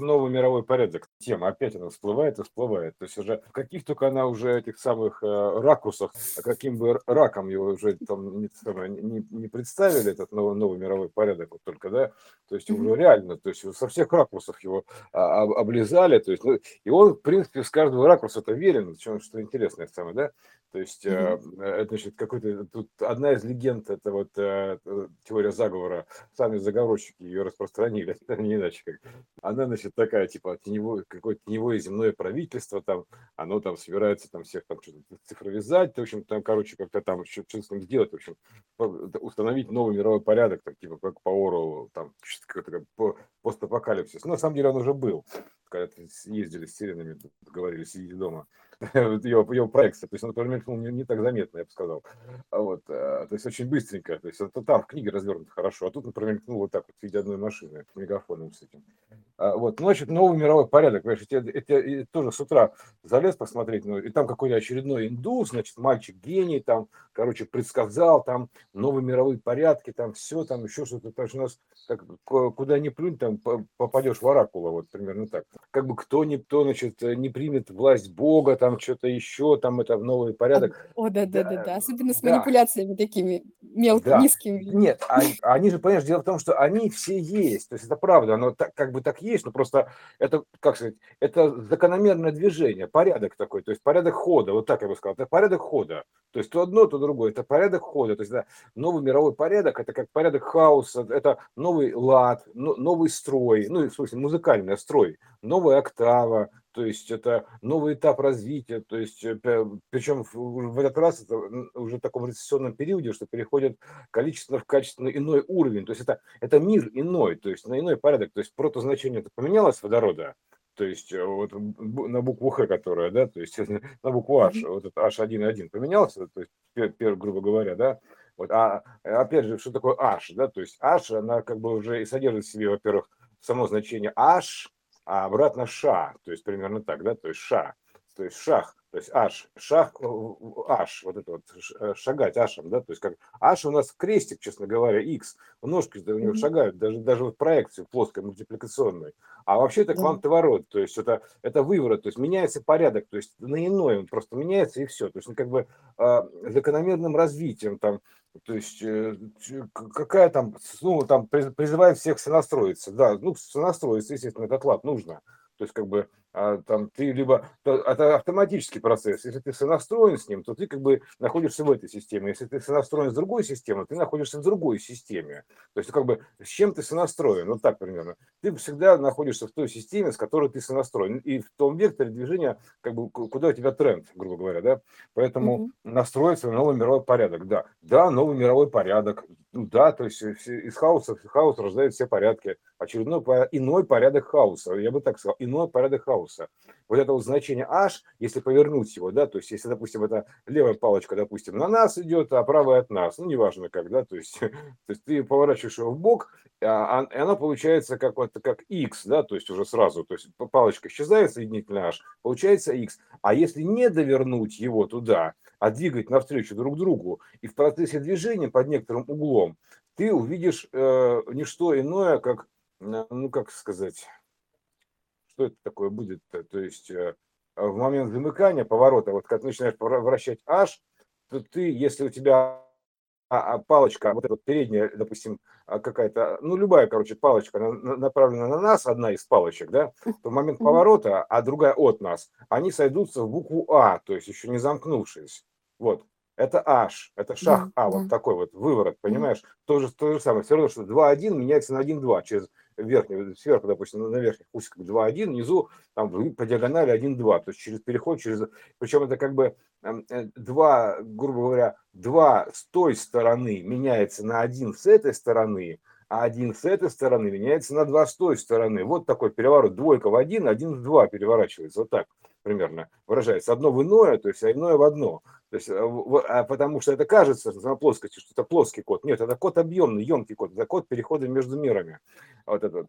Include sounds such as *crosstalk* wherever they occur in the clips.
новый мировой порядок. Тема опять она всплывает и всплывает. То есть уже в каких только она уже этих самых э, ракурсах, а каким бы раком его уже там не, не, не представили, этот новый, новый мировой порядок вот только, да, то есть уже реально, то есть со всех ракурсов его а, облизали, то есть, ну, и он, в принципе, с каждого ракурса это верен, что, что интересное самое, да, то есть, mm-hmm. это, значит, какой-то, тут одна из легенд, это вот э, теория заговора, сами заговорщики ее распространили, *laughs* не иначе как. Она, значит, такая, типа, теневое, какое-то теневое земное правительство, там, оно там собирается там всех там что-то цифровизать, в общем, там, короче, как-то там что-то с ним сделать, в общем, установить новый мировой порядок, так, типа, как по Оруэллу, там, какой-то постапокалипсис. Ну, на самом деле он уже был, когда ездили с сиренами, говорили, сидите дома *laughs* его, его проекция. То есть он промелькнул не, не так заметно, я бы сказал. А вот, а, то есть очень быстренько. То есть это там в книге развернуто хорошо, а тут он промелькнул вот так вот в виде одной машины, мегафоном с этим. А, вот, ну, значит, новый мировой порядок. Понимаешь, я, я, я тоже с утра залез посмотреть, ну, и там какой-то очередной индус, значит, мальчик гений, там, короче, предсказал, там, новый мировой порядки, там, все, там, еще что-то. То есть у нас, как, куда ни плюнь, там, попадешь в оракула, вот, примерно так. Как бы кто никто, значит, не примет власть Бога, там, что-то еще, там, это в новый порядок. О, да, да, да, да, особенно с манипуляциями да. такими мелкими, да. низкими. Нет, они, они же, понимаешь, дело в том, что они все есть, то есть это правда, оно так, как бы так есть, но просто это, как сказать, это закономерное движение, порядок такой, то есть порядок хода, вот так я бы сказал, это порядок хода, то есть то одно, то другое, это порядок хода, то есть это новый мировой порядок, это как порядок хаоса, это новый лад, новый строй, ну, в смысле, музыкальный строй, новая октава, то есть это новый этап развития, то есть э, причем в этот раз это уже в таком рецессионном периоде, что переходит количественно в качественно иной уровень, то есть это, это мир иной, то есть на иной порядок, то есть протозначение это поменялось водорода, то есть э, вот на букву Х, которая, да, то есть *laughs* на букву H, вот это H1.1 поменялся, то есть, грубо говоря, да, вот, а опять же, что такое H, да, то есть H, она как бы уже и содержит в себе, во-первых, само значение H, а обратно ша, то есть примерно так, да, то есть ша, то есть шах, то есть аш, шах, аш, вот это вот э, шагать ашем, да, то есть как аш у нас крестик, честно говоря, x, ножки у него шагают, даже, даже вот проекцию плоской, мультипликационной, а вообще это квантоворот, то есть это, это выворот, то есть меняется порядок, то есть на иной он просто меняется и все, то есть как бы э, закономерным развитием там то есть э, какая там, ну, там призывает всех сонастроиться. Да, ну, сонастроиться, естественно, этот лад нужно. То есть, как бы, а, там, ты либо, это автоматический процесс, если ты сонастроен с ним, то ты как бы находишься в этой системе, если ты сонастроен с другой системой, ты находишься в другой системе, то есть, как бы, с чем ты сонастроен, вот так примерно, ты всегда находишься в той системе, с которой ты сонастроен, и в том векторе движения, как бы, куда у тебя тренд, грубо говоря, да, поэтому mm-hmm. настроиться на новый мировой порядок, да, да, новый мировой порядок, ну да, то есть из хаоса, хаос рождает все порядки, очередной иной порядок хаоса, я бы так сказал, иной порядок хаоса. Вот это вот значение h, если повернуть его, да, то есть если, допустим, это левая палочка, допустим, на нас идет, а правая от нас, ну, неважно как, да, то есть, *laughs* то есть ты поворачиваешь его в бок, а, а, и она получается как вот как x, да, то есть уже сразу, то есть палочка исчезает, соединительный h, получается x. А если не довернуть его туда, а двигать навстречу друг другу, и в процессе движения под некоторым углом, ты увидишь э, не что иное, как, э, ну как сказать, что это такое будет, то есть э, в момент замыкания поворота, вот как начинаешь вращать H, то ты, если у тебя а, а палочка, вот эта вот передняя, допустим, а, какая-то, ну, любая, короче, палочка направлена на нас, одна из палочек, да, то в момент поворота, а другая от нас, они сойдутся в букву А, то есть еще не замкнувшись. Вот. Это H, это шаг А, вот такой вот выворот, понимаешь? То же, то же самое, все равно, что 2-1 меняется на 1-2 через верхний, сверху, допустим, на верхних усиках 2-1, внизу там по диагонали 1-2, то есть через переход, через, причем это как бы эм, э, два, грубо говоря, два с той стороны меняется на один с этой стороны, а один с этой стороны меняется на два с той стороны. Вот такой переворот, двойка в один, один в два переворачивается, вот так примерно выражается. Одно в иное, то есть а иное в одно. То есть, а потому что это кажется на плоскости, что это плоский код. Нет, это код объемный, емкий код, это код перехода между мирами. Вот это,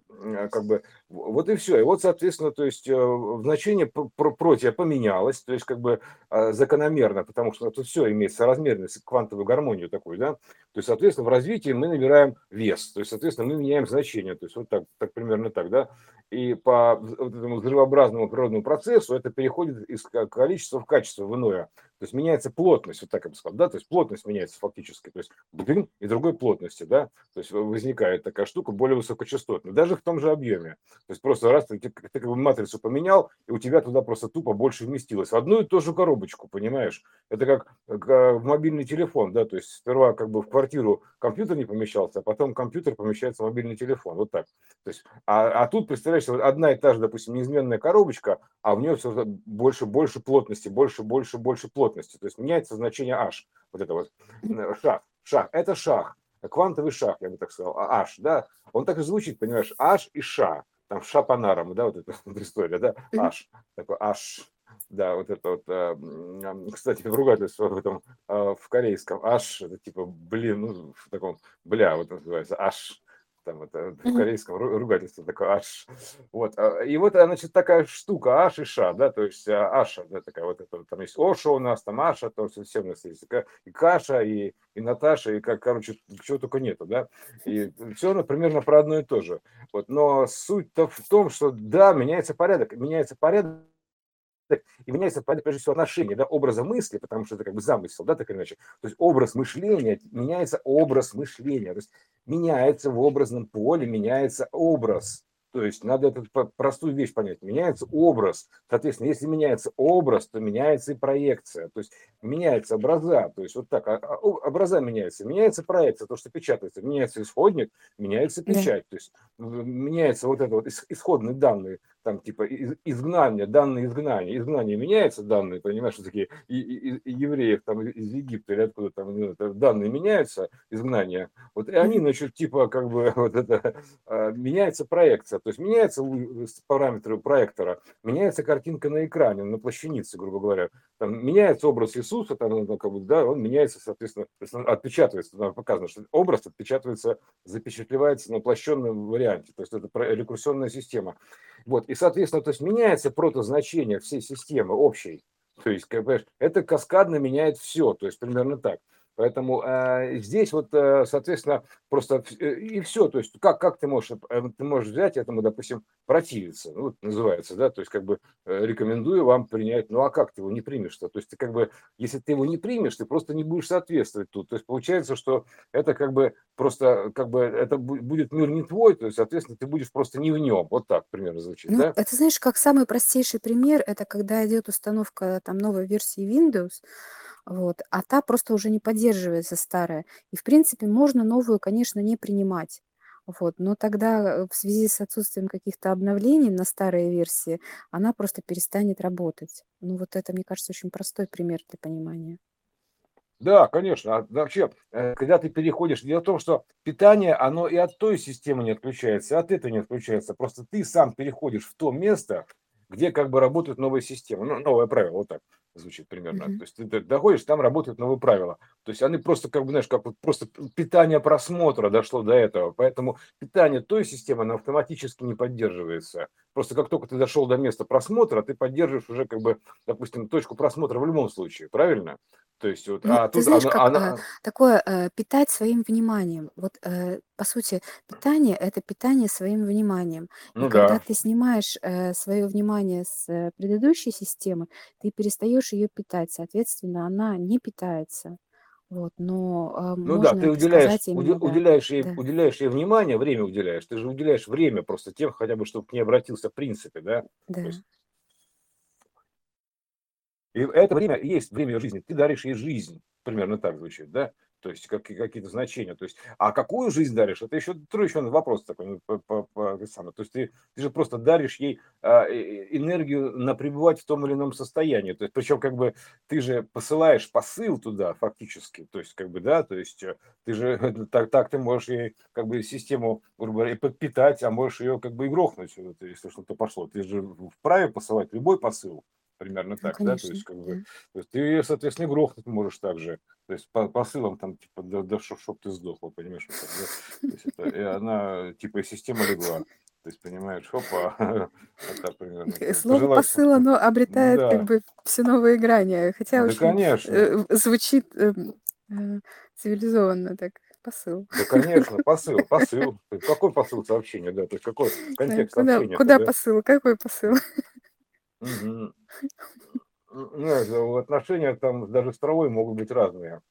как бы, вот и все. И вот, соответственно, то есть значение против поменялось, то есть как бы закономерно, потому что тут все имеет соразмерность, квантовую гармонию такую, да. То есть, соответственно, в развитии мы набираем вес, то есть, соответственно, мы меняем значение, то есть вот так, так примерно так, да и по вот этому взрывообразному природному процессу это переходит из количества в качество в иное. То есть меняется плотность, вот так я бы сказал, да, то есть плотность меняется фактически, то есть блин и другой плотности, да, то есть возникает такая штука более высокочастотная, даже в том же объеме. То есть просто раз ты, ты, ты как бы матрицу поменял, и у тебя туда просто тупо больше вместилось. В одну и ту же коробочку, понимаешь? Это как, как в мобильный телефон, да, то есть сперва как бы в квартиру компьютер не помещался, а потом компьютер помещается в мобильный телефон, вот так. То есть, а, а тут, представляешь, одна и та же, допустим, неизменная коробочка, а в нее все больше, больше плотности, больше, больше, больше плотности плотности, то есть меняется значение h, вот это вот. Шаг, шаг, это шаг, квантовый шаг, я бы так сказал, а h, да, он так и звучит, понимаешь, h и ша, там ша панаром, да, вот эта *laughs* история, да, h, такой h, да, вот это вот, э, кстати, ругательство в этом, э, в корейском, аж, это типа, блин, ну, в таком, бля, вот называется, аж, там это в корейском ругательстве такое аш. Вот. А, и вот, значит, такая штука, аш и ша, да, то есть а, аша, да, такая вот это, там есть оша у нас, там аша, то есть все у нас есть, и каша, и, и Наташа, и как, короче, чего только нету, да, и все оно примерно про одно и то же. Вот. Но суть-то в том, что, да, меняется порядок, меняется порядок, и меняется, прежде всего, отношение, да, образа мысли, потому что это как бы замысел, да, так или иначе. То есть образ мышления, меняется образ мышления, то есть меняется в образном поле, меняется образ. То есть надо эту простую вещь понять. Меняется образ. Соответственно, если меняется образ, то меняется и проекция. То есть меняются образа. То есть вот так. А, а, образа меняются. Меняется проекция, то, что печатается. Меняется исходник, меняется печать. Да. То есть меняется вот это вот исходные данные там типа изгнание, данные изгнания, изгнание меняется, данные, понимаешь, что такие и, и, и евреев там из Египта или откуда там ну, данные меняются, изгнания, вот и они, значит, типа как бы *laughs* вот это, а, меняется проекция, то есть меняются параметры проектора, меняется картинка на экране, на плащанице, грубо говоря, там меняется образ Иисуса, там, ну, как бы, да, он меняется, соответственно, отпечатывается, там показано, что образ отпечатывается, запечатлевается на уплощенном варианте, то есть это рекурсионная система. Вот, и, соответственно, то есть меняется протозначение всей системы общей. То есть, это каскадно меняет все, то есть примерно так. Поэтому э, здесь вот, э, соответственно, просто э, и все. То есть как, как ты можешь, э, ты можешь взять этому, допустим, противиться, ну, вот называется, да, то есть как бы э, рекомендую вам принять, ну а как ты его не примешь-то? То есть ты как бы, если ты его не примешь, ты просто не будешь соответствовать тут. То есть получается, что это как бы просто, как бы это будет мир не твой, то есть, соответственно, ты будешь просто не в нем. Вот так примерно звучит, Ну, да? это знаешь, как самый простейший пример, это когда идет установка там новой версии Windows, вот, а та просто уже не поддерживается старая. И, в принципе, можно новую, конечно, не принимать. Вот, но тогда э, в связи с отсутствием каких-то обновлений на старые версии, она просто перестанет работать. Ну, вот это, мне кажется, очень простой пример для понимания. Да, конечно. А вообще, э, когда ты переходишь, дело в том, что питание, оно и от той системы не отключается, и от этой не отключается. Просто ты сам переходишь в то место, где как бы работают новые системы, ну, новое правило, вот так звучит примерно. Mm-hmm. То есть ты доходишь, там работают новые правила. То есть они просто, как бы, знаешь, как вот просто питание просмотра дошло до этого. Поэтому питание той системы, оно автоматически не поддерживается. Просто как только ты дошел до места просмотра, ты поддерживаешь уже, как бы, допустим, точку просмотра в любом случае, правильно? То есть вот, ну, а ты тут знаешь, она, как она... э, такое э, питать своим вниманием. Вот э, по сути питание это питание своим вниманием. И Ну когда да. ты снимаешь э, свое внимание с э, предыдущей системы, ты перестаешь ее питать, соответственно, она не питается. Вот, но э, Ну да, ты уделяешь, сказать именно, да, уделяешь ей, да, уделяешь ей внимание, время уделяешь. Ты же уделяешь время просто тем, хотя бы, чтобы к ней обратился в принципе, да? То да. есть И это время есть время жизни. Ты даришь ей жизнь. Примерно так звучит, да? То есть как, какие-то значения. То есть, а какую жизнь даришь? Это еще второй еще вопрос такой. Ну, по. То есть ты, ты же просто даришь ей а, энергию на пребывать в том или ином состоянии. То есть, причем как бы ты же посылаешь посыл туда фактически. То есть как бы да, то есть э, ты же *laughs* так, так ты можешь ей как бы систему говоря, подпитать, а можешь ее как бы и грохнуть, если что-то пошло. Ты же вправе посылать любой посыл примерно Ну, так, да, то конечно, есть, как да. бы, то есть ты соответственно, грохнуть можешь также, то есть по посылам там, типа, да да чтоб чтоб ты сдохла, понимаешь, вот так, да. То есть это, и она, типа, и система легла. То есть, понимаешь, *laughs* вот так примерно. Э, слово пожелать посыл, оно обретает как да бы всё новые грани, хотя Да, очень, конечно. э, звучит, эм, э, цивилизованно так. Посыл. Да, конечно, посыл посыл. Какой посыл сообщения, да, то есть какой Да, контекст куда сообщения-то, куда да? посыл? Какой посыл? *laughs* М, ну, это в отношениях там даже с травой могут быть разные.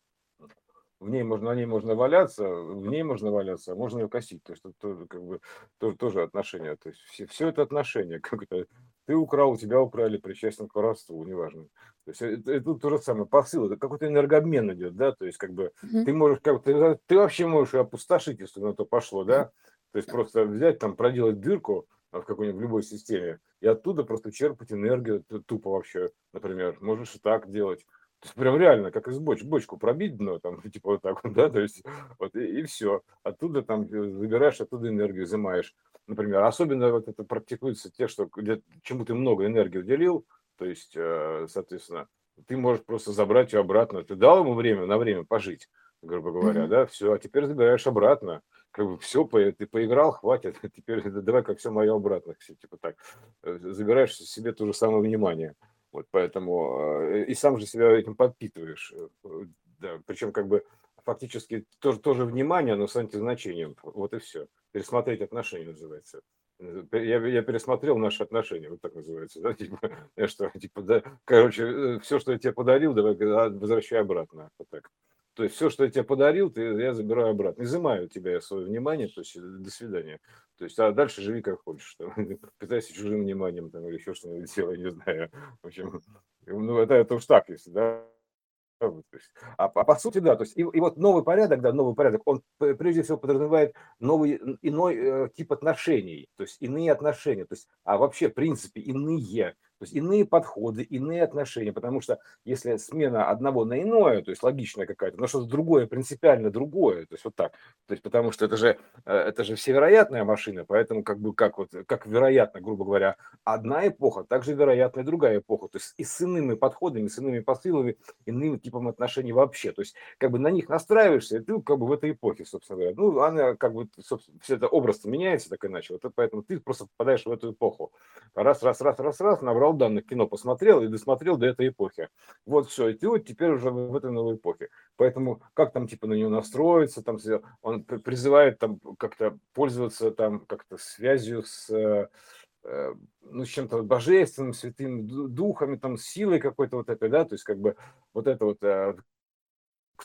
В ней можно на ней можно валяться, в ней можно валяться, а можно ее косить. То есть тут тоже как бы тоже тоже отношения. То есть все всё это отношения. *laughs* Как это ты украл, у тебя украли, причастен к воровству, неважно. То есть это это то же самое. Посыл- это какой-то энергообмен идет, да, то есть как бы Мгм. ты можешь как ты ты вообще можешь опустошить, если на то пошло, да. То есть просто взять там, проделать дырку, в какой-нибудь в любой системе и оттуда просто черпать энергию тупо вообще, например. Можешь и так делать. То есть прям реально, как из боч бочку пробить дно там, *laughs* типа вот так вот, да, то есть вот и и всё. Оттуда там, э, забираешь оттуда энергию, изымаешь. Например, особенно вот это практикуется те, что где чему ты много энергии уделил, то есть, э, соответственно, ты можешь просто забрать её обратно. Ты дал ему время на время пожить, грубо говоря, Мгм. да, всё, а теперь забираешь обратно. Как бы по ты поиграл, хватит, *laughs* теперь давай-ка всё моё обратно, всё типа так. Э, забираешь себе то же самое внимание. Вот поэтому, э, и сам же себя этим подпитываешь. Э, да, причем как бы фактически тоже тоже внимание, но с антизначением. Вот и всё. Пересмотреть отношения называется. Я я пересмотрел наши отношения, вот так называется, да, *laughs* типа, что, типа, да, короче, всё, что я те подарил, давай а, возвращай обратно. Вот так. То есть всё, что я те подарил, ты я забираю обратно. Изымаю у тебя своё внимание, то есть до свидания. То есть, а дальше живи как хочешь там. *laughs* Питайся чужим вниманием там или еще что-нибудь делай, не знаю. В общем, ну это это уж так, если, да. Есть, а по сути, да, то есть и и вот новый порядок, да, новый порядок, он прежде всего подразумевает новый, иной, э, тип отношений, то есть иные отношения, то есть, а вообще в принципе иные, то есть иные подходы, иные отношения. Потому что если смена одного на иное, то есть логичная какая-то, но что-то другое, принципиально другое, то есть вот так. То есть потому что это же, э, это же всевероятная машина, поэтому как бы как вот, как вероятно, грубо говоря, одна эпоха, так же вероятна и другая эпоха. То есть и с иными подходами, с иными посылами, иным типом отношений вообще. То есть как бы на них настраиваешься, и ты как бы в этой эпохе, собственно говоря. Ну, она как бы, собственно, всё это образ-то меняется так иначе, вот поэтому ты просто попадаешь в эту эпоху. Раз раз раз раз раз, набрал данных, кино посмотрел и досмотрел до этой эпохи. Вот всё, и ты вот теперь уже в этой новой эпохе. Поэтому как там типа на неё настроиться, там он призывает там как-то пользоваться там как-то связью с, э, э, ну, с чем-то божественным, святыми ду духами, там, силой какой-то вот этой, да, то есть как бы вот это вот, э,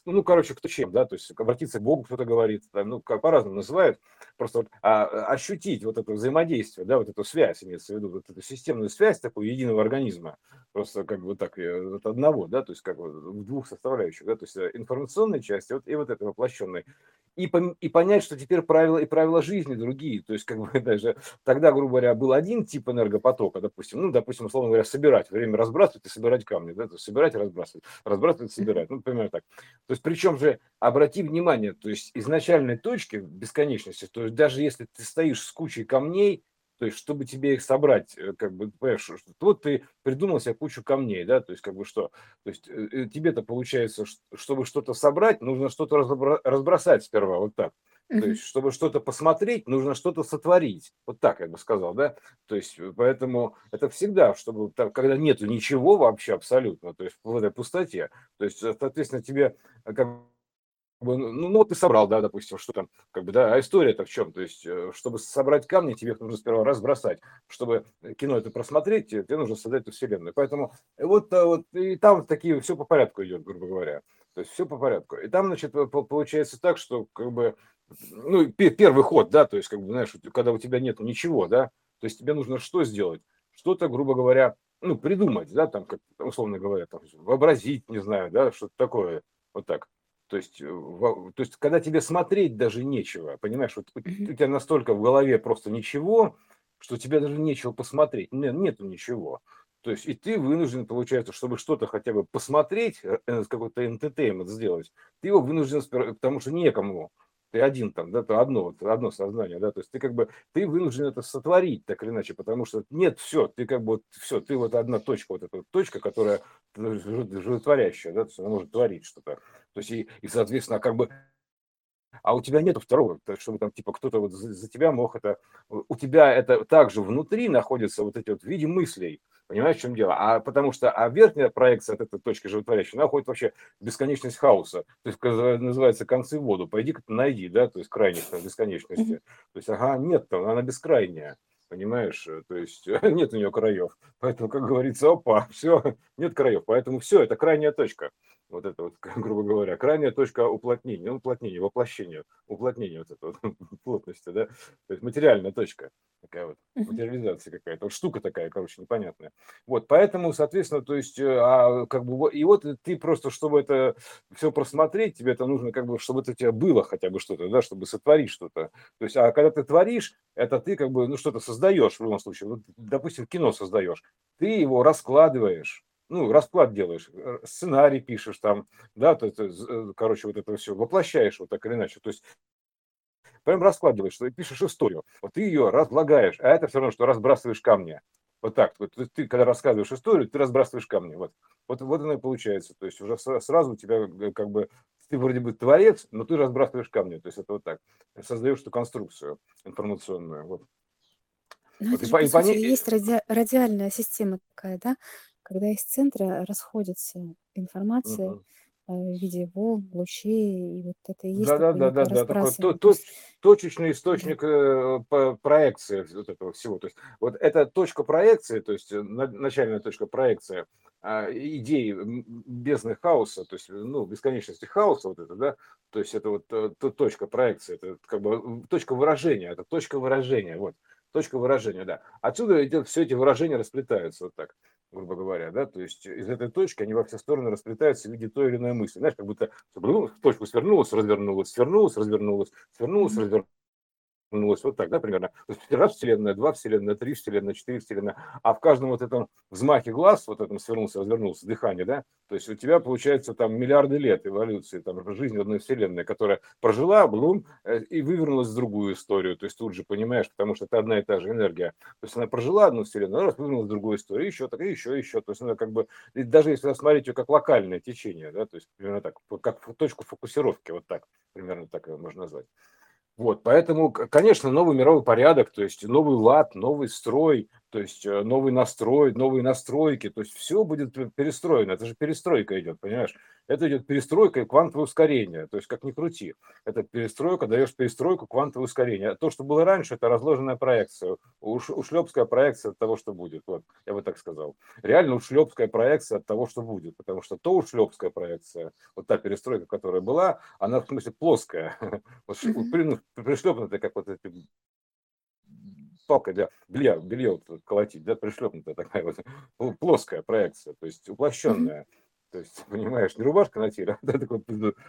ну, короче, кто чем, да, то есть обратиться к Богу, кто-то говорит, там, ну, как по-разному называют. Просто вот, а, ощутить вот это взаимодействие, да, вот эту связь, имеется в виду, вот эту системную связь такую единого организма, просто как бы так, э, вот одного, да, то есть как бы в двух составляющих, да, то есть э, информационной части вот и вот этой воплощенной. И пом и понять, что теперь правила и правила жизни другие. То есть как бы *laughs* даже тогда, грубо говоря, был один тип энергопотока, допустим, ну, допустим, условно говоря, собирать, время разбрасывать и собирать камни, да, то есть собирать и разбрасывать, разбрасывать и собирать, ну, примерно так. То есть причем же, обрати внимание, то есть изначальной точки бесконечности, то есть даже если ты стоишь с кучей камней, то есть чтобы тебе их собрать, э, как бы, понимаешь, вот ты придумал себе кучу камней, да, то есть как бы что, то есть э, э, тебе-то получается, чтобы что-то собрать, нужно что-то разбросать сперва, вот так. То есть чтобы что-то посмотреть, нужно что-то сотворить. Вот так я бы сказал, да. То есть поэтому это всегда, чтобы там, когда нету ничего вообще абсолютно, то есть в этой пустоте, то есть, соответственно, тебе как ну ну вот ты собрал, да, допустим, что там, как бы, да, а история-то в чем? То есть, э, чтобы собрать камни, тебе их нужно сперва разбросать. Чтобы кино это просмотреть, тебе нужно создать эту вселенную. Поэтому вот, а, вот и там такие всё по порядку идет, грубо говоря. То есть всё по порядку. И там, значит, по получается так, что как бы, ну, пе первый ход, да, то есть как бы, знаешь, когда у тебя нету ничего, да, то есть тебе нужно что сделать? Что-то, грубо говоря, ну, придумать, да, там, как условно говоря, там, вообразить, не знаю, да, что-то такое, вот так. То есть, в то есть когда тебе смотреть даже нечего, понимаешь, вот у Мгм. тебя настолько в голове просто ничего, что тебе даже нечего посмотреть, не нету ничего. То есть и ты вынужден, получается, чтобы что-то хотя бы посмотреть, э, какой-то entertainment сделать, ты его вынужден потому что некому. Ты один там, да, то одно, одно сознание, да, то есть ты как бы, ты вынужден это сотворить так или иначе, потому что нет, все, ты как бы, все, ты вот одна точка, вот эта вот точка, которая животворящая, да, то есть она может творить что-то, то есть и, и соответственно, как бы а у тебя нету второго, чтобы там типа кто-то вот за, за тебя мог это, у тебя это также внутри находятся вот эти вот в виде мыслей, Понимаешь, в чем дело? А потому что а верхняя проекция от этой точки животворящей, она уходит вообще в бесконечность хаоса. То есть называется концы в воду. Пойди-ка найди, да, то есть крайних там, бесконечности. То есть, ага, нет, там, она бескрайняя. Понимаешь, то есть *laughs* нет у нее краев. Поэтому, как говорится, опа, все, *laughs* нет краев. Поэтому все, это крайняя точка вот это вот, *laughs* грубо говоря, крайняя точка уплотнения, ну, уплотнения, воплощения, уплотнения вот этой вот *laughs* плотности, да, то есть материальная точка, такая вот, материализация какая-то, вот штука такая, короче, непонятная. Вот, поэтому, соответственно, то есть, э, а, как бы, и вот ты просто, чтобы это все просмотреть, тебе это нужно, как бы, чтобы это у тебя было хотя бы что-то, да, чтобы сотворить что-то. То есть, а когда ты творишь, это ты, как бы, ну, что-то создаешь в любом случае. Вот, допустим, кино создаешь, ты его раскладываешь, ну, расклад делаешь, э, сценарий пишешь там, да, то, то, э, короче, вот это все воплощаешь вот так или иначе. То есть прям раскладываешь, что пишешь историю, вот ты ее разлагаешь, а это все равно, что разбрасываешь камни. Вот так. Вот ты, когда рассказываешь историю, ты разбрасываешь камни. Вот, вот, вот оно и получается. То есть уже сразу у тебя э, как бы ты вроде бы творец, но ты разбрасываешь камни. То есть это вот так. Создаешь эту конструкцию информационную. Вот. Ну, вот, это и, же, по, и сути, есть ради, радиальная система такая, да? Когда из центра расходится информация э, в виде волн, лучей, и вот это и есть Да, да, да, да, да, такой то-. То точечный источник э, проекции вот этого всего. То есть вот эта точка проекции, то есть э, на- начальная точка проекции а, идеи м, бездны хаоса, то есть ну бесконечности хаоса вот это, да, то есть это вот то- точка проекции, это как бы точка выражения, это точка выражения, вот точка выражения, да. Отсюда идет все эти выражения расплетаются вот так грубо говоря, да, то есть из этой точки они во все стороны расплетаются в виде той или иной мысли. Знаешь, как будто в точку свернулась, развернулась, свернулась, развернулась, свернулась, развернулась вернулось вот так, да, примерно. То есть раз вселенная, два вселенная, три вселенная, четыре вселенная. А в каждом вот этом взмахе глаз, вот этом свернулся, развернулся, дыхание, да, то есть у тебя получается там миллиарды лет эволюции, там жизни одной вселенной, которая прожила, блум, э, и вывернулась в другую историю. То есть тут же понимаешь, потому что это одна и та же энергия. То есть она прожила одну вселенную, раз вывернулась в другую историю, еще так, и еще, еще. То есть она как бы, даже если рассмотреть ее как локальное течение, да, то есть примерно так, как точку фокусировки, вот так, примерно так ее можно назвать. Вот, поэтому, конечно, новый мировой порядок, то есть новый лад, новый строй, то есть э, новый настрой, новые настройки, то есть все будет перестроено. Это же перестройка идет, понимаешь? Это идет перестройка и квантовое ускорение. То есть как ни крути. Это перестройка, даешь перестройку, квантовое ускорение. То, что было раньше, это разложенная проекция. Уш, ушлепская проекция от того, что будет. Вот, я бы так сказал. Реально ушлепская проекция от того, что будет. Потому что то ушлепская проекция, вот та перестройка, которая была, она в смысле плоская. *laughs* Вот, ну, пришлепнутая, как вот эти палкой для белья, белье вот колотить, да, пришлепнутая такая вот плоская проекция, то есть уплощенная. То есть, *laughs* понимаешь, не рубашка на теле, *laughs* а такой,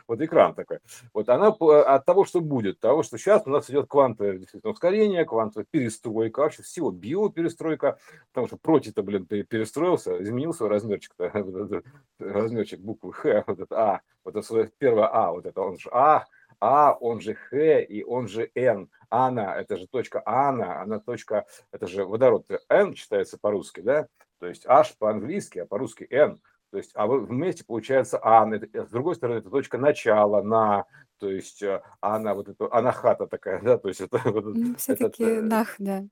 вот экран такой. Вот она от того, что будет, того, что сейчас у нас идет квантовое действительно ускорение, квантовая перестройка, вообще всего биоперестройка, потому что против-то, блин, перестроился, изменил свой размерчик, *laughs* размерчик буквы Х, вот это А, вот это первое А, вот это он же А, а, он же Х и он же Н. Ана, это же точка Ана, она точка, это же водород Н читается по-русски, да? То есть H по-английски, а по-русски N. То есть, а вместе получается Ан. С другой стороны, это точка начала, на, то есть э, она вот это, анахата такая, да, то есть это *laughs* вот ну, все-таки этот, нах, да.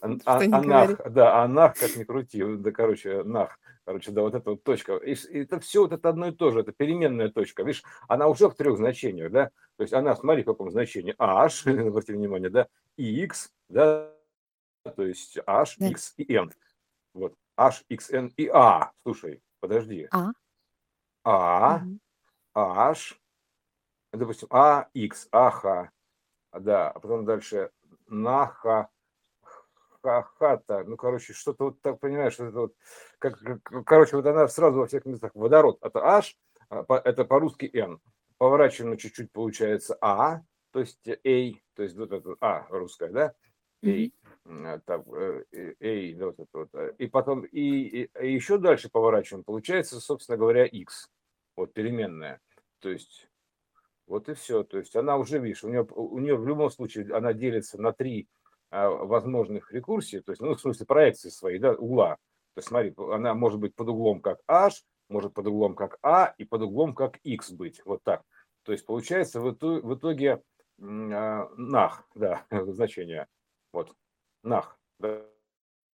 Ан, *laughs* анах, да, анах, как ни крути, да, короче, нах. Короче, да, вот эта вот точка. И, это все вот это одно и то же, это переменная точка. Видишь, она уже в трех значениях, да? То есть она, смотри, в каком значении. H, *laughs* обратите внимание, да, X, да, то есть H, да. X и N. Вот, H, X, N и A. Слушай, подожди. А. А, угу. H, допустим, А, X, АХ, да, а потом дальше Наха, хата, ну, короче, что-то вот так, понимаешь, это вот, как, как, короче, вот она сразу во всех местах, водород, это H, а, это по-русски N, поворачиваем чуть-чуть, получается А, то есть A, то есть вот это А русская, да, A, так, A, да, вот это вот, э, и потом, и, и, еще дальше поворачиваем, получается, собственно говоря, X, вот переменная, то есть Вот и все. То есть она уже, видишь, у нее, у нее в любом случае она делится на три а, возможных рекурсий, то есть, ну, в смысле проекции своей, да, угла. То есть, смотри, она может быть под углом как h, может под углом как a и под углом как x быть. Вот так. То есть получается в итоге, в итоге а, нах, да, *laughs* значение. Вот, нах, да,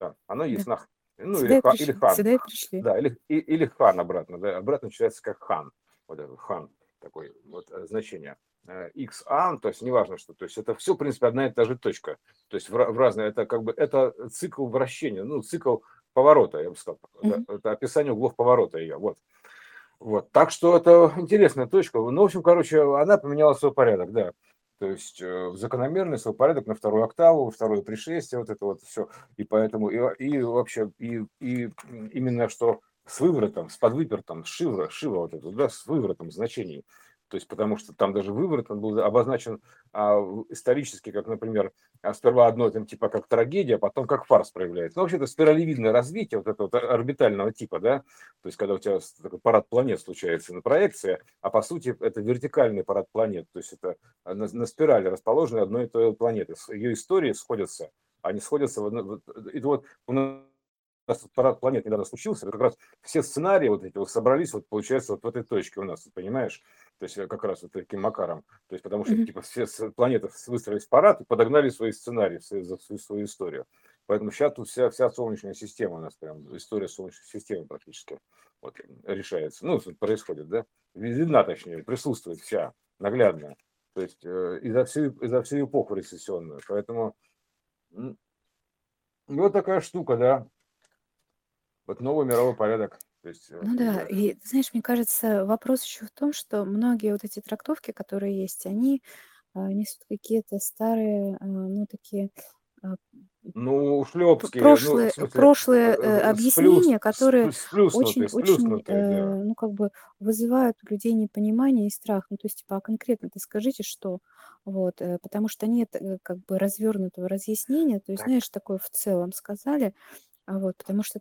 да. оно есть да. нах. Ну, сюда или, пришли, или хан. Сюда и пришли. Да, или, и, или хан обратно. Да, обратно начинается как хан. Вот это хан, такое вот э, значение. Э, a, то есть неважно что, то есть это все, в принципе, одна и та же точка. То есть в, в разные, это как бы, это цикл вращения, ну, цикл поворота, я бы сказал. Mm-hmm. Это, это описание углов поворота ее, вот. Вот, так что это интересная точка. Ну, в общем, короче, она поменяла свой порядок, да. То есть э, закономерный свой порядок на вторую октаву, второе пришествие, вот это вот все. И поэтому, и, и вообще, и, и именно что с выворотом, с подвыпертом, шива, шива вот это, да, с выворотом значений. То есть, потому что там даже выворот он был обозначен а, исторически, как, например, а сперва одно там типа как трагедия, а потом как фарс проявляется. Ну, вообще это спиралевидное развитие вот этого вот орбитального типа, да, то есть когда у тебя такой парад планет случается на проекции, а по сути это вертикальный парад планет, то есть это на, на спирали расположены одной и той планеты. Ее истории сходятся, они сходятся в одно, и вот у нас парад планет недавно случился, как раз все сценарии вот эти вот собрались, вот получается вот в этой точке у нас, понимаешь? То есть э, как раз вот таким макаром. То есть потому что mm-hmm. типа все планеты выстроились в парад и подогнали свои сценарии, свою, свою, свою историю. Поэтому сейчас тут вся, вся Солнечная система у нас прям, история Солнечной системы практически вот, решается. Ну, происходит, да? Видна, точнее, присутствует вся, наглядно. То есть э, и, за всю, и за всю эпоху рецессионную. Поэтому вот такая штука, да. Вот новый мировой порядок. То есть, э, Ну да, и знаешь, мне кажется, вопрос еще в том, что многие вот эти трактовки, которые есть, они а, несут какие-то старые, а, ну такие ну, шлепские, ну, прошлые, смысле, прошлые э, э, объяснения, которые очень, очень, э, ну как бы вызывают у людей непонимание и страх. Ну то есть типа, а конкретно ты скажите, что, вот, э, потому что нет э, как бы развернутого разъяснения, то есть так, знаешь, такое в целом сказали, а вот, потому что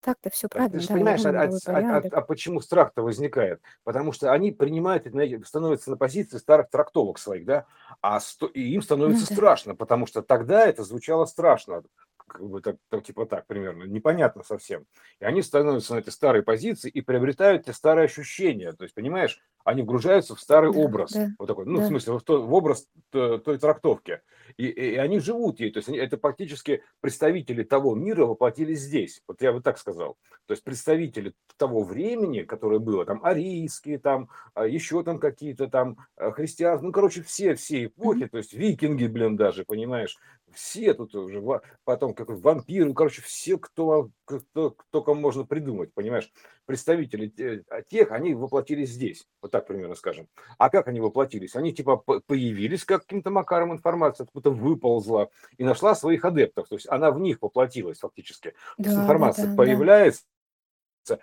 так-то все Ты правильно, же да, понимаешь, а, а- а- а- а почему страх-то возникает? Потому что они принимают, становятся на позиции старых трактовок своих, да, а сто- и им Ну становится да. страшно, потому что тогда это звучало страшно, как бы так, так, типа так примерно, непонятно совсем. И они становятся на этой старой позиции и приобретают те старые ощущения. То есть, понимаешь, они вгружаются в старый Да, образ, да, вот такой, ну, в да. смысле, в, в образ то- той трактовки. И, и, они живут ей, то есть они, это практически представители того мира воплотились здесь. Вот я бы так сказал. То есть представители того времени, которое было, там арийские, там а, еще там какие-то там а, христиан, ну, короче, все, все эпохи, Мгм. то есть викинги, блин, даже, понимаешь, все тут уже, потом как вампиры, ну, короче, все, кто, кто, только можно придумать, понимаешь, представители те- а, тех, они воплотились здесь, вот так примерно скажем. А как они воплотились? Они типа появились каким-то макаром информация, откуда выползла и нашла своих адептов, то есть она в них воплотилась фактически. То есть Да, да, информация да, да, появляется,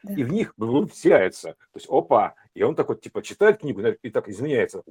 и да. в них вселяется. То есть, опа, и он такой, типа, читает книгу и так изменяется.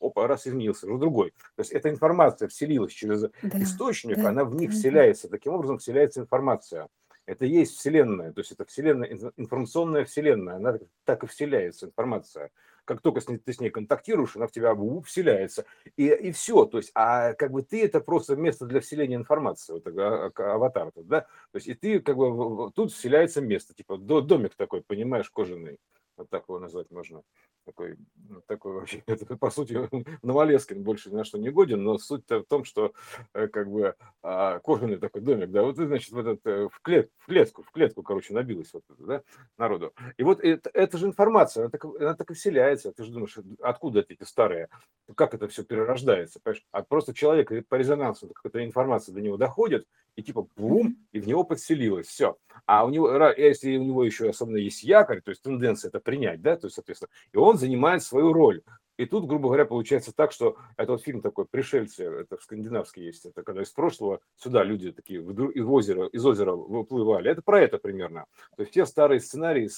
Опа, раз изменился, уже другой. То есть, эта информация вселилась через Да, источник, да, она в них да, да. вселяется. Таким образом, вселяется информация. Это и есть Вселенная, то есть это Вселенная, инф- информационная Вселенная, она так- и вселяется, информация. Как только ты с ней контактируешь, она в тебя вселяется. И, и все, то есть, а как бы ты это просто место для вселения информации, вот а- а- аватар, да, то есть и ты как бы тут вселяется место, типа до- домик такой, понимаешь, кожаный, вот так его назвать можно, такой, ну, такой вообще, *laughs* это, по сути, *laughs* Новолескин больше ни на что не годен, но суть-то в том, что э, как бы а, кожаный такой домик, да, вот значит, в, этот, э, в, клет, в клетку, в клетку, короче, набилось вот это, да, народу. И вот это, это же информация, она так, она так и вселяется, ты же думаешь, откуда эти старые, как это все перерождается, понимаешь? А просто человек по резонансу, какая-то информация до него доходит, и типа бум, и в него подселилось, все. А у него, если у него еще особенно есть якорь, то есть тенденция это принять, да, то есть, соответственно, и он занимает свою роль. И тут, грубо говоря, получается так, что это вот фильм такой «Пришельцы», это скандинавский есть, это когда из прошлого сюда люди такие из озера, из озера выплывали. Это про это примерно. То есть те старые сценарии,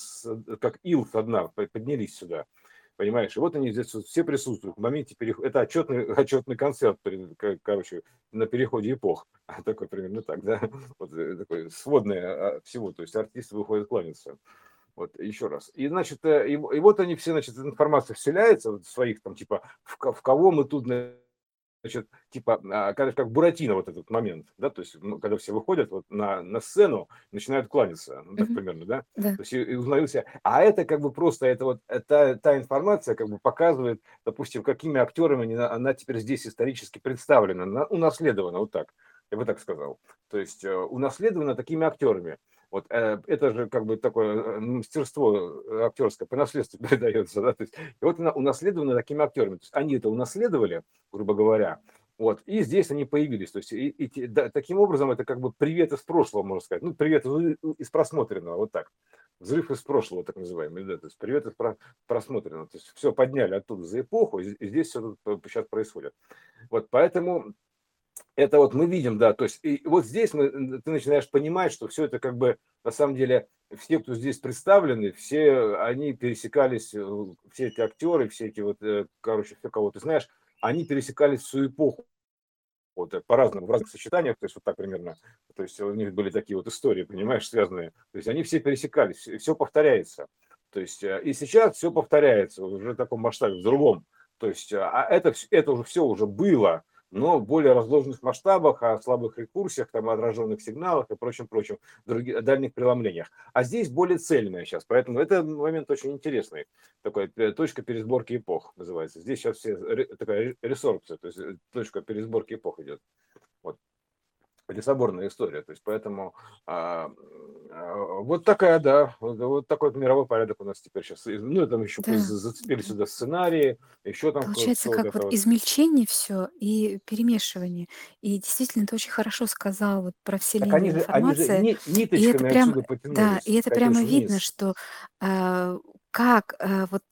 как ил со дна, по- поднялись сюда. Понимаешь, и вот они здесь вот все присутствуют в моменте перехода. Это отчетный, *laughs* отчетный концерт, короче, на переходе эпох. *laughs* Такой примерно так, да. *laughs* Вот э, такой сводное а, всего. То есть артисты выходят кланяться. Вот, еще раз. И, значит, э, и, и вот они все, значит, информация вселяется в своих, там, типа, в, в кого мы тут, значит, типа, а, как, как Буратино вот этот момент, да, то есть, ну, когда все выходят вот на, на сцену, начинают кланяться, ну, так примерно, да, Да. то есть, и, и узнают себя. А это как бы просто, это вот, это, та информация как бы показывает, допустим, какими актерами она, она теперь здесь исторически представлена, на- унаследована, вот так, я бы так сказал. То есть, э, унаследована такими актерами. Вот э, это же как бы такое э, мастерство э, актерское по наследству *laughs* передается, да, то есть, и вот она унаследована такими актерами. То есть они это унаследовали, грубо говоря, вот, и здесь они появились. То есть и, и да, таким образом это как бы привет из прошлого, можно сказать. Ну, привет из просмотренного, вот так. Взрыв из прошлого, так называемый, да, то есть привет из про- просмотренного. То есть все подняли оттуда за эпоху, и и здесь все сейчас происходит. Вот поэтому это вот мы видим, да, то есть и вот здесь мы, ты начинаешь понимать, что все это как бы на самом деле все, кто здесь представлены, все они пересекались, э, все эти актеры, все эти вот, э, короче, все, кого ты знаешь, они пересекались свою эпоху. Вот э, по-разному, в разных сочетаниях, то есть вот так примерно, то есть у них были такие вот истории, понимаешь, связанные, то есть они все пересекались, все повторяется. То есть и сейчас все повторяется уже в таком масштабе, в другом. То есть, а это, это уже все уже было, но в более разложенных масштабах, о слабых рекурсиях, там, отраженных сигналах и прочем, прочем, других, дальних преломлениях. А здесь более цельная сейчас, поэтому это момент очень интересный. Такой э, точка пересборки эпох называется. Здесь сейчас все такая ресорбция, то есть э, точка пересборки эпох идет. Вот. Это соборная история, то есть поэтому а, а, вот такая, да, вот, вот такой вот мировой порядок у нас теперь сейчас. Ну, там еще Да. зацепили сюда сценарии, еще там Получается, все как вот вот. измельчение все и перемешивание. И действительно, ты очень хорошо сказал вот про Так вселение они же, они же информации. ни- И это прям, да, и это прямо уж видно, вниз. что а, как а, вот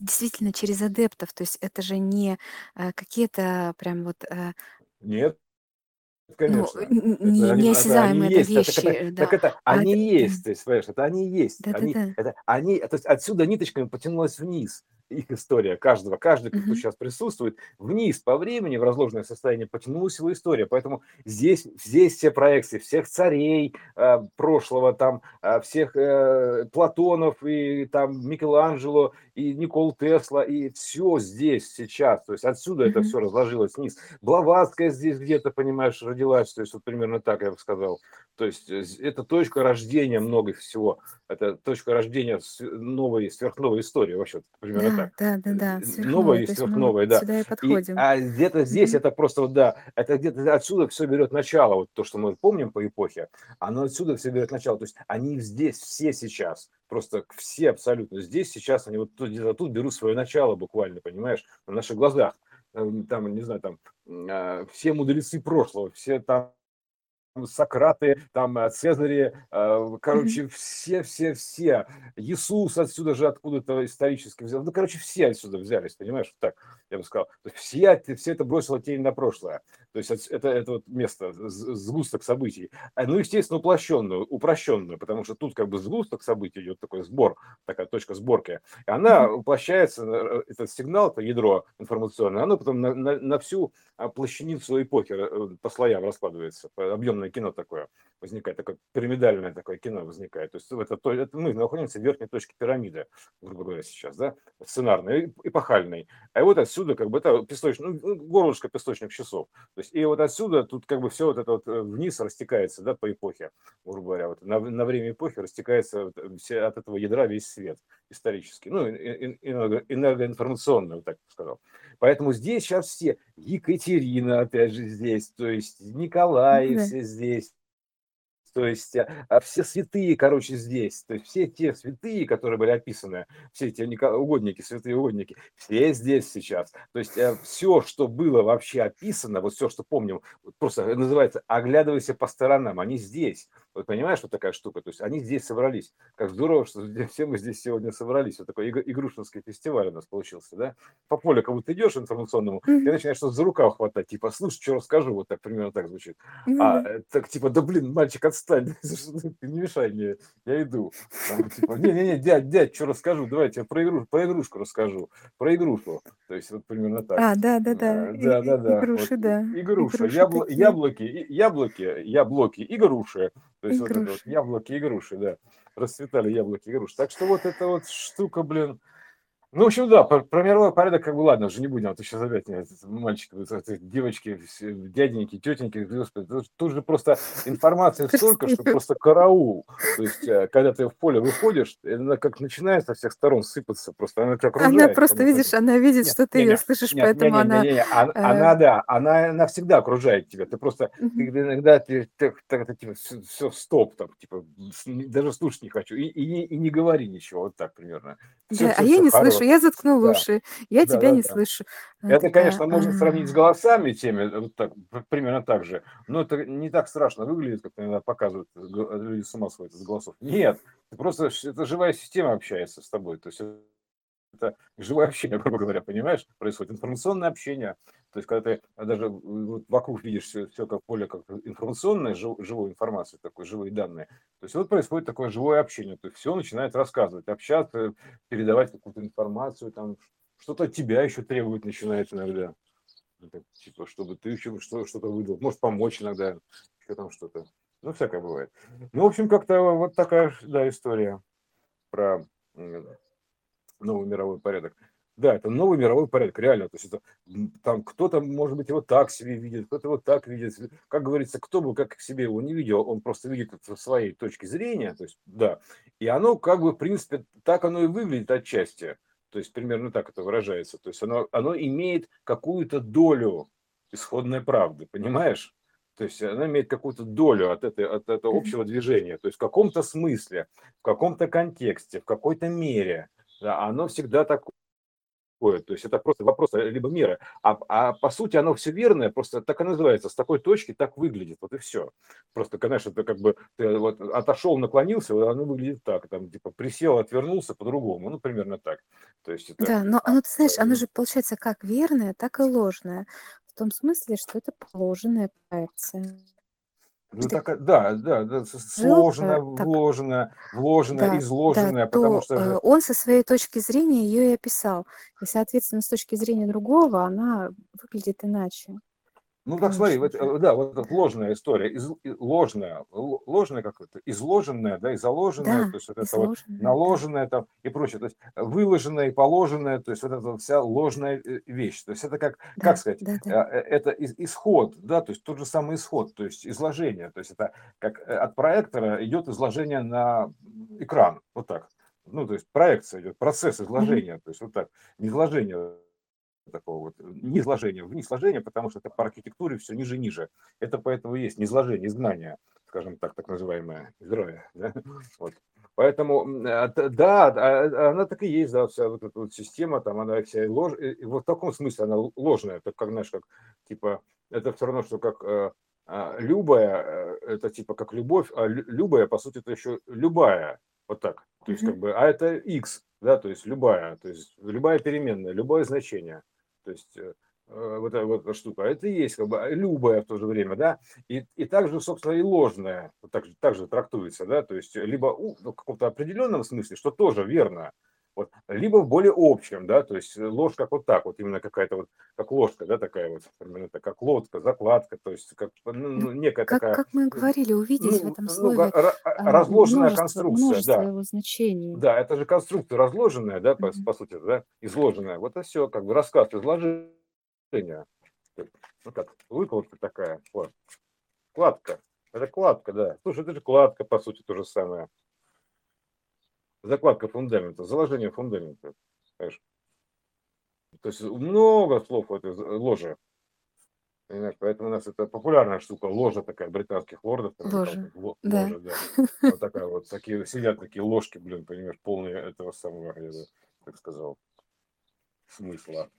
действительно через адептов, то есть это же не а, какие-то прям вот, а, Нет, конечно. н- н- Это не, они, это они неосязаемые да, есть. Вещи, это, э, так да, это а они это, да, есть, есть, понимаешь, это они есть. Они, да-да-да. это, они, то есть отсюда ниточками потянулась вниз их история каждого, каждый, кто Мгм. сейчас присутствует, вниз по времени в разложенное состояние потянулась его история. Поэтому здесь, здесь все проекции всех царей э, прошлого, там э, всех э, Платонов и там Микеланджело и Никол Тесла и все здесь сейчас. То есть отсюда это Мгм. все разложилось вниз. Блаватская здесь где-то, понимаешь, родилась, то есть вот примерно так я бы сказал. То есть э, это точка рождения много всего. Это точка рождения новой, сверхновой истории, вообще примерно Да, так. да, да, да, сверхновая. и сверхновой, да. сюда и И, подходим. а где-то здесь Мгм. это просто вот, да, это где-то отсюда все берет начало, вот то, что мы помним по эпохе, оно отсюда все берет начало. То есть они здесь все сейчас, просто все абсолютно здесь сейчас, они вот тут, где-то тут берут свое начало буквально, понимаешь, на наших глазах. Там, не знаю, там а, все мудрецы прошлого, все там Сократы, там э, Цезари, э, короче, все-все-все. Иисус отсюда же откуда-то исторически взял. Ну, короче, все отсюда взялись, понимаешь, вот так я бы сказал. То есть все, все это бросило тень на прошлое. То есть это, это вот место, сгусток событий. А, Ну, естественно, упрощенную, упрощенную, потому что тут как бы сгусток событий идет такой сбор, такая точка сборки. И она уплощается, э, этот сигнал, это ядро информационное, оно потом на, на- на всю а, плащаницу эпохи э, по слоям раскладывается, объемное кино такое возникает, такое пирамидальное такое кино возникает. То есть это, то- это мы находимся в верхней точке пирамиды, грубо говоря, сейчас, да, сценарной, эпохальной. А вот отсюда как бы это песочный, ну, горлышко песочных часов. То есть и вот отсюда тут как бы все вот это вот э, вниз растекается, да, по эпохе, грубо говоря, вот на, на время эпохи растекается э, все, от этого ядра весь свет исторический, ну, энерго- энергоинформационный, вот так сказал. Поэтому здесь сейчас все, Екатерина опять же здесь, то есть Николай Ну да. все здесь, то есть а, а все святые, короче, здесь. То есть все те святые, которые были описаны, все Ника- угодники, святые угодники, все здесь сейчас. То есть все, что было вообще описано, вот все, что помним, просто называется «оглядывайся по сторонам», они здесь. Вот понимаешь, вот такая штука. То есть они здесь собрались. Как здорово, что все мы здесь сегодня собрались. Вот такой иг- игрушинский фестиваль у нас получился, да? По полю как будто идешь информационному, ты Мгм. начинаешь что-то за рукав хватать, типа, слушай, что расскажу, вот так примерно так звучит. А, э, так типа, да блин, мальчик, отстань, *laughs* ты не мешай мне, я иду. Там, типа, не-не-не, дядь, дядь, что расскажу, давай я тебе про, игру, про игрушку расскажу, про игрушу. То есть вот примерно так. А, да-да-да. Э, И- Да, и- да, да. Игруши, Вот, да. игруша, Игруши такие. яблоки, яблоки, яблоки, и груши. То есть вот это вот яблоки и груши, да. Расцветали яблоки и груши. Так что вот эта вот штука, блин, ну, в общем, да, про, про мировой порядок, как бы, ладно, уже не будем, а то сейчас опять нет, мальчики, девочки, дяденьки, тетеньки, господи, тут, тут же просто информации *laughs* столько, что просто караул. То есть, э, когда ты в поле выходишь, она как начинает со всех сторон сыпаться, просто она тебя окружает. Она просто, видишь, она видит, нет, что ты ее слышишь, нет, поэтому нет, нет, она... Нет, нет, нет. Она, э... она, да, она навсегда окружает тебя, ты просто, ты иногда ты, ты, ты, ты, типа, все, все, стоп, там, типа, даже слушать не хочу, и, и, и не говори ничего, вот так примерно. Все, да, все, а я не хорошо. Слышу, я заткнул да. уши, я да, тебя да, не да. слышу. Это, конечно, можно сравнить с голосами теми, вот так, примерно так же, но это не так страшно выглядит, как иногда показывают, люди с ума сходят из голосов. Нет, просто это живая система общается с тобой, то есть это живое общение, *laughs* грубо говоря, понимаешь, происходит информационное общение. То есть, когда ты даже вокруг видишь все, все как поле, как информационное, жив, живой информации, такой, живые данные. То есть, вот происходит такое живое общение. То есть, все начинает рассказывать, общаться, передавать какую-то информацию, там, что-то от тебя еще требовать начинает иногда. Это, типа, чтобы ты еще что-то выдал. Может, помочь иногда, еще там что-то. Ну, всякое бывает. Ну, в общем, как-то вот такая, да, история про новый мировой порядок. Да, это новый мировой порядок, реально. То есть это там кто-то, может быть, его так себе видит, кто-то его так видит. Как говорится, кто бы как себе его не видел, он просто видит это со своей точки зрения. То есть, да. И оно как бы, в принципе, так оно и выглядит отчасти. То есть примерно так это выражается. То есть оно, оно имеет какую-то долю исходной правды, понимаешь? То есть она имеет какую-то долю от, этой, от этого общего движения. То есть в каком-то смысле, в каком-то контексте, в какой-то мере – оно всегда такое. То есть это просто вопрос либо меры. А, а по сути оно все верное, просто так и называется. С такой точки так выглядит. Вот и все. Просто, конечно, это как бы ты вот отошел, наклонился, оно выглядит так. Там типа присел, отвернулся по-другому. Ну, примерно так. То есть это... Да, но оно, ты знаешь, оно же получается как верное, так и ложное. В том смысле, что это положенная проекция. Ну, так, да, да, да, сложно, вложено, вложено, да, изложено, да, потому то, что... Э, он со своей точки зрения ее и описал. И, соответственно, с точки зрения другого она выглядит иначе. Ну, так смотри, вот, э, да, вот эта ложная история, из, ложная, ложная какое-то, изложенная, да, и заложенная, да, то есть вот это вот наложенная там и прочее, то есть выложенная и положенная, то есть вот эта вся ложная э, вещь, то есть это как, да, как сказать, да, да. это исход, да, то есть тот же самый исход, то есть изложение, то есть это как от проектора идет изложение на экран, вот так, ну, то есть проекция идет, процесс изложения, mm-hmm. то есть вот так, не изложение такого вот низложения в низложение, потому что это по архитектуре все ниже ниже. Это поэтому есть низложение, изгнание, скажем так, так называемое изграя. *laughs* Да? Вот. Поэтому, а, да, а, она так и есть, да, вся вот эта вот система, там она вся лож... вот в таком смысле она ложная, это как, знаешь, как, типа, это все равно, что как э, а, любая, э, это типа как любовь, а любая, по сути, это еще любая, вот так, то есть как бы, а это x, да, то есть любая, то есть любая переменная, любое значение. То есть э, э, вот эта вот штука, а это и есть как бы любое в то же время, да, и, и также, собственно, и ложное вот так, так же трактуется, да, то есть либо ну, в каком-то определенном смысле, что тоже верно, вот, либо в более общем, да, то есть ложь как вот так, вот именно какая-то вот, как ложка, да, такая вот, примерно так, как лодка, закладка, то есть как ну, ну, ну некая как, такая... Как мы говорили, увидеть ну, в этом слове ну, разложенная конструкция, множество да. его значений. Да, это же конструкция разложенная, да, по, mm-hmm. по сути, да, изложенная. Вот это все, как бы рассказ изложения. Ну как, выкладка такая, вот. Кладка. Это кладка, да. Слушай, это же кладка, по сути, то же самое закладка фундамента, заложение фундамента. Понимаешь? То есть много слов в этой ложе. Понимаешь? Поэтому у нас это популярная штука, ложа такая британских лордов. Ложа, ложа да. да. Вот такая вот, такие, сидят такие ложки, блин, понимаешь, полные этого самого, я бы так сказал, смысла.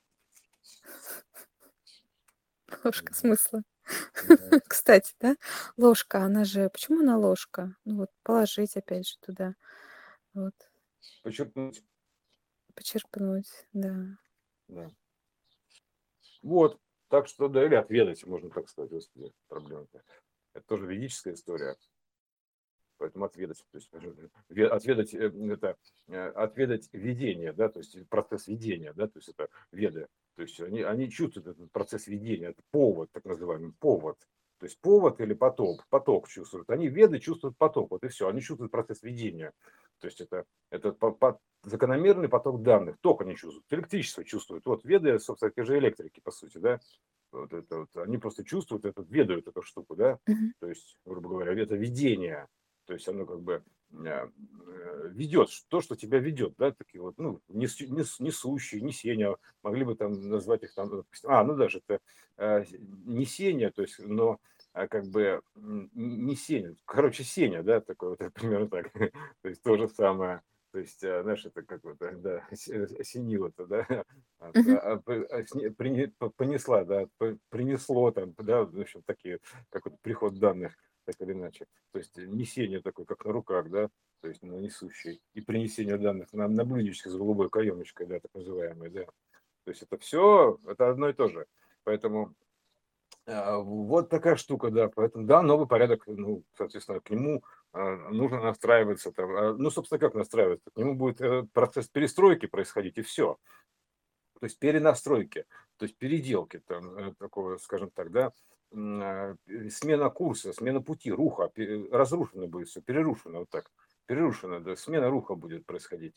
Ложка смысла. *laughs* Кстати, да, ложка, она же, почему она ложка? Ну вот положить опять же туда. Вот. Почерпнуть. Почерпнуть, да. Да. Вот. Так что, да, или отведать, можно так сказать, господи, проблема -то. Это тоже ведическая история. Поэтому отведать, то есть отведать э, это э, отведать видение, да, то есть процесс видения, да, то есть это веды, то есть они, они чувствуют этот процесс видения, это повод, так называемый повод, То есть повод или поток, поток чувствуют. Они веды чувствуют поток, вот и все. Они чувствуют процесс ведения. То есть это, это по, по, закономерный поток данных. Ток они чувствуют, электричество чувствуют. Вот веды, собственно, те же электрики, по сути, да. Вот это вот, они просто чувствуют это, ведают эту штуку, да. То есть, грубо говоря, это видение. То есть оно как бы э, э, ведет то, что тебя ведет, да, такие вот, ну, нес, нес- несущие, несения, могли бы там назвать их там, а, ну даже это э, несение, то есть, но как бы не сеня, короче, сеня, да, такое вот *laughs* примерно так, *laughs* то есть то же самое, то есть, а, знаешь, это как вот, э, да, *laughs* ос- э, осенило-то, да, а, а, а, понесла, да, принесло там, да, в общем, такие, как вот приход данных, так или иначе. То есть несение такое, как на руках, да, то есть на несущий, и принесение данных на, на блюдечке с голубой каемочкой, да, так называемой, да. То есть это все, это одно и то же. Поэтому а, Вот такая штука, да. Поэтому, да, новый порядок, ну, соответственно, к нему а, нужно настраиваться. Там. А, Ну, собственно, как настраиваться? К нему будет э, процесс перестройки происходить, и все. То есть перенастройки, то есть переделки, там, э, такого, скажем так, да, а, смена курса, смена пути, руха, разрушено будет все, перерушено вот так. Перерушено, да, смена руха будет происходить.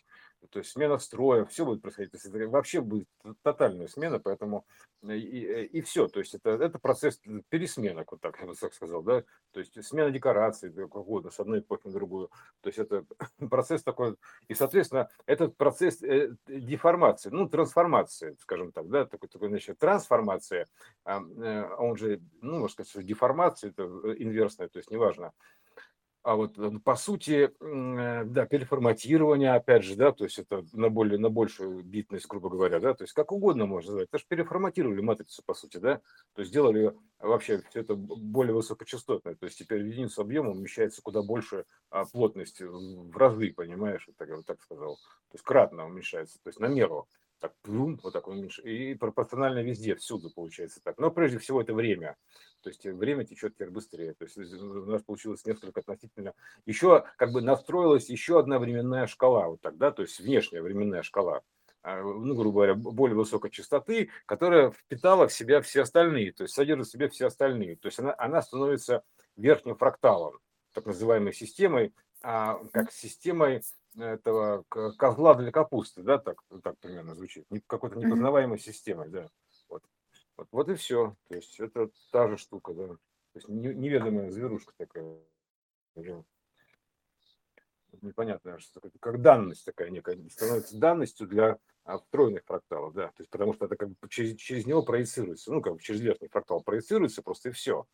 То есть смена строя, все будет происходить. То есть это вообще будет тотальная смена, поэтому и, и, и все. То есть это, это процесс пересменок, вот так я бы так сказал, да. То есть смена декораций, да, как угодно, с одной эпохи на другую. То есть это *laughs* процесс такой. И, соответственно, этот процесс э, деформации, ну, трансформации, скажем так, да, такой, такой значит, трансформация, а, э, он же, ну, можно сказать, деформация, это э, инверсная, то есть неважно, а вот э, по сути, э, да, переформатирование, опять же, да, то есть это на более, на большую битность, грубо говоря, да, то есть как угодно можно назвать. Это же переформатировали матрицу, по сути, да, то есть сделали вообще все это более высокочастотное, то есть теперь в единицу объема умещается куда больше а, плотность в разы, понимаешь, так, я вот так сказал, то есть кратно уменьшается, то есть на меру, так, плюм, вот так уменьшается, и пропорционально везде, всюду получается так. Но прежде всего это время, то есть э, время течет теперь быстрее. То есть у нас получилось несколько относительно... Еще как бы настроилась еще одна временная шкала вот тогда, то есть внешняя временная шкала а, ну, грубо говоря, более высокой частоты, которая впитала в себя все остальные, то есть содержит в себе все остальные. То есть она, она становится верхним фракталом, так называемой системой, а, как системой этого козла для капусты, да, так, так примерно звучит, какой-то непознаваемой системой, да. Вот. Вот, вот и все. То есть это та же штука, да. То есть не- неведомая зверушка такая. Непонятно, что как данность такая некая, становится данностью для а, встроенных фракталов, да, то есть потому что это как бы через, через него проецируется, ну, как бы через верхний фрактал проецируется просто и все.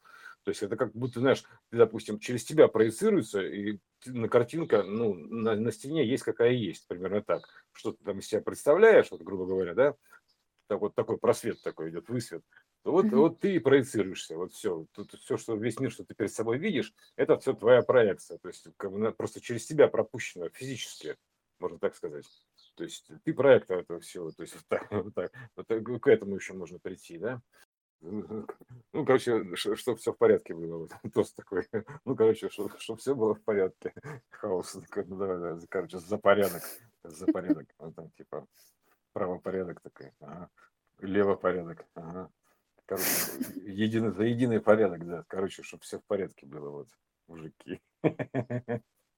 То есть это как будто, знаешь, ты, допустим, через тебя проецируется, и на картинка, ну, на, на стене есть какая есть, примерно так. Что ты там из себя представляешь, вот, грубо говоря, да, так вот такой просвет такой идет, высвет, вот, вот ты и проецируешься, вот все, тут все, что весь мир, что ты перед собой видишь, это все твоя проекция, то есть как бы просто через тебя пропущено физически, можно так сказать. То есть ты проектор этого всего, то есть вот так, *laughs* вот так, вот так, к этому еще можно прийти, да? *laughs* Ну, короче, чтобы все в порядке было, вот, *laughs* тост такой. Ну, короче, чтобы все было в порядке. Хаос ну, давай, давай, короче, за порядок, за порядок, вот там, типа, правопорядок такой, ага. левопорядок, ага. Короче, единый, за единый порядок, да. Короче, чтобы все в порядке было, вот, мужики. *laughs*